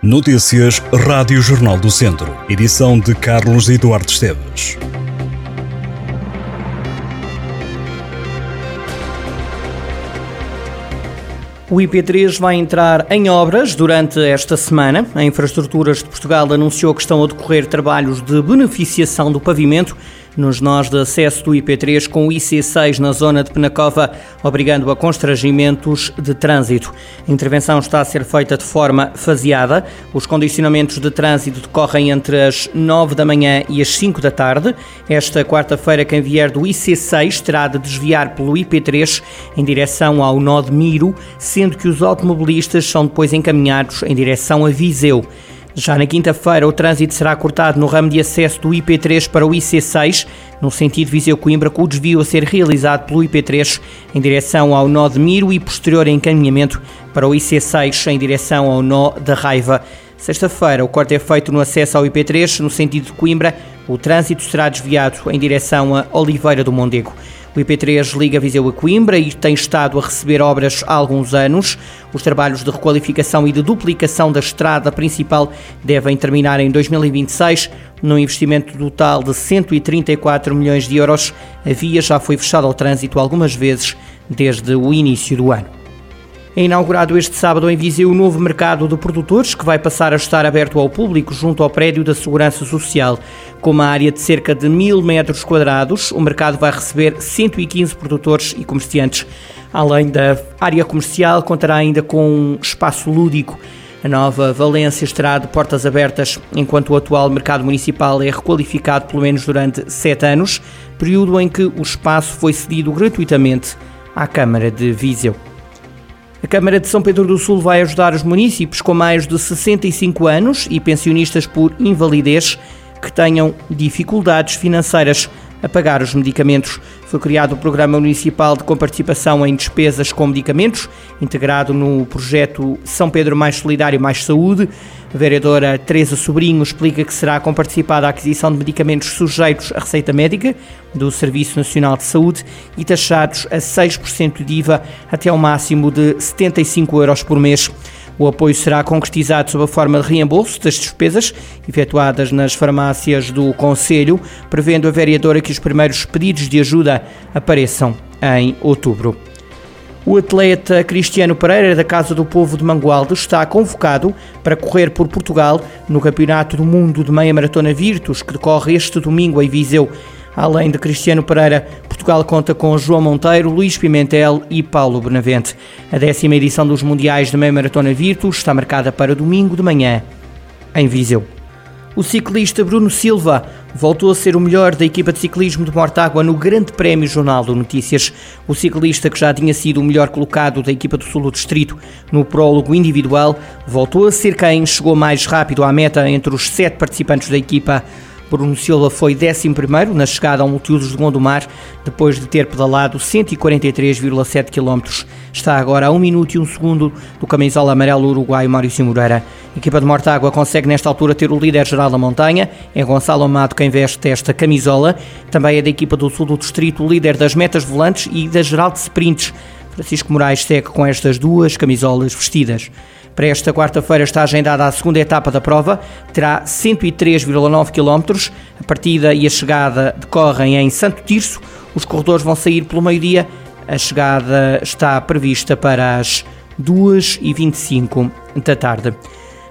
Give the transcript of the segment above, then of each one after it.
Notícias Rádio Jornal do Centro. Edição de Carlos Eduardo Esteves. O IP3 vai entrar em obras durante esta semana. A Infraestruturas de Portugal anunciou que estão a decorrer trabalhos de beneficiação do pavimento nos nós de acesso do IP3 com o IC6 na zona de Penacova, obrigando a constrangimentos de trânsito. A intervenção está a ser feita de forma faseada. Os condicionamentos de trânsito decorrem entre as 9 da manhã e as 5 da tarde. Esta quarta-feira, quem vier do IC6 terá de desviar pelo IP3 em direção ao nó de Miro, sendo que os automobilistas são depois encaminhados em direção a Viseu. Já na quinta-feira, o trânsito será cortado no ramo de acesso do IP3 para o IC6, no sentido Viseu-Coimbra, com o desvio a ser realizado pelo IP3 em direção ao nó de Miro e posterior encaminhamento para o IC6 em direção ao nó da Raiva. Sexta-feira, o corte é feito no acesso ao IP3, no sentido de Coimbra. O trânsito será desviado em direção a Oliveira do Mondego. O IP3 liga Viseu a Coimbra e tem estado a receber obras há alguns anos. Os trabalhos de requalificação e de duplicação da estrada principal devem terminar em 2026, num investimento total de 134 milhões de euros. A via já foi fechada ao trânsito algumas vezes desde o início do ano. É inaugurado este sábado em Viseu o novo mercado de produtores, que vai passar a estar aberto ao público junto ao prédio da Segurança Social. Com uma área de cerca de mil metros quadrados, o mercado vai receber 115 produtores e comerciantes. Além da área comercial, contará ainda com um espaço lúdico. A nova Valência estará de portas abertas enquanto o atual mercado municipal é requalificado pelo menos durante sete anos, período em que o espaço foi cedido gratuitamente à Câmara de Viseu. A Câmara de São Pedro do Sul vai ajudar os municípios com mais de 65 anos e pensionistas por invalidez que tenham dificuldades financeiras a pagar os medicamentos. Foi criado o Programa Municipal de Comparticipação em Despesas com Medicamentos, integrado no projeto São Pedro Mais Solidário Mais Saúde. A vereadora Teresa Sobrinho explica que será comparticipada a aquisição de medicamentos sujeitos à receita médica do Serviço Nacional de Saúde e taxados a 6% de IVA até ao máximo de 75 euros por mês. O apoio será concretizado sob a forma de reembolso das despesas efetuadas nas farmácias do Conselho, prevendo a vereadora que os primeiros pedidos de ajuda apareçam em outubro. O atleta Cristiano Pereira, da Casa do Povo de Mangualde, está convocado para correr por Portugal no Campeonato do Mundo de Meia Maratona Virtus, que decorre este domingo em Viseu. Além de Cristiano Pereira, Portugal conta com João Monteiro, Luís Pimentel e Paulo Benavente. A décima edição dos Mundiais de Meia Maratona Virtus está marcada para domingo de manhã, em Viseu. O ciclista Bruno Silva voltou a ser o melhor da equipa de ciclismo de Mortágua no Grande Prémio Jornal do Notícias. O ciclista que já tinha sido o melhor colocado da equipa do Sul do Distrito no prólogo individual voltou a ser quem chegou mais rápido à meta entre os sete participantes da equipa. Bruno Silva foi 11 na chegada ao Multiusos de Gondomar, depois de ter pedalado 143,7 km. Está agora a 1 minuto e 1 segundo do camisola amarelo uruguaio Maurício Moreira. A equipa de Mortágua consegue nesta altura ter o líder geral da montanha, é Gonçalo Amado quem veste esta camisola. Também é da equipa do sul do distrito o líder das metas volantes e da geral de sprints. Francisco Moraes segue com estas duas camisolas vestidas. Para esta quarta-feira está agendada a segunda etapa da prova, terá 103,9 km. A partida e a chegada decorrem em Santo Tirso. Os corredores vão sair pelo meio-dia. A chegada está prevista para as 2h25 da tarde.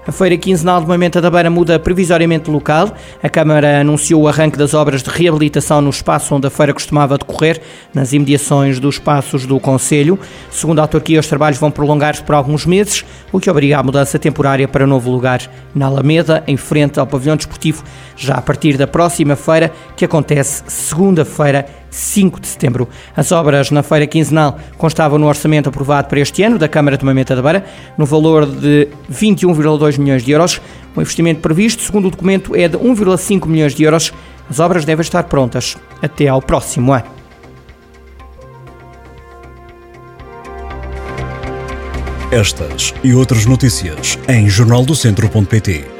A feira quinzenal de Moimenta da Beira muda provisoriamente de local. A Câmara anunciou o arranque das obras de reabilitação no espaço onde a feira costumava decorrer, nas imediações dos espaços do Conselho. Segundo a autarquia, os trabalhos vão prolongar-se por alguns meses, o que obriga a mudança temporária para novo lugar na Alameda, em frente ao pavilhão desportivo, já a partir da próxima feira, que acontece segunda-feira 5 de setembro. As obras na feira quinzenal constavam no orçamento aprovado para este ano da Câmara de Mamenta da Beira, no valor de 21,2 milhões de euros. O investimento previsto, segundo o documento, é de 1,5 milhões de euros. As obras devem estar prontas até ao próximo ano. Estas e outras notícias em jornaldocentro.pt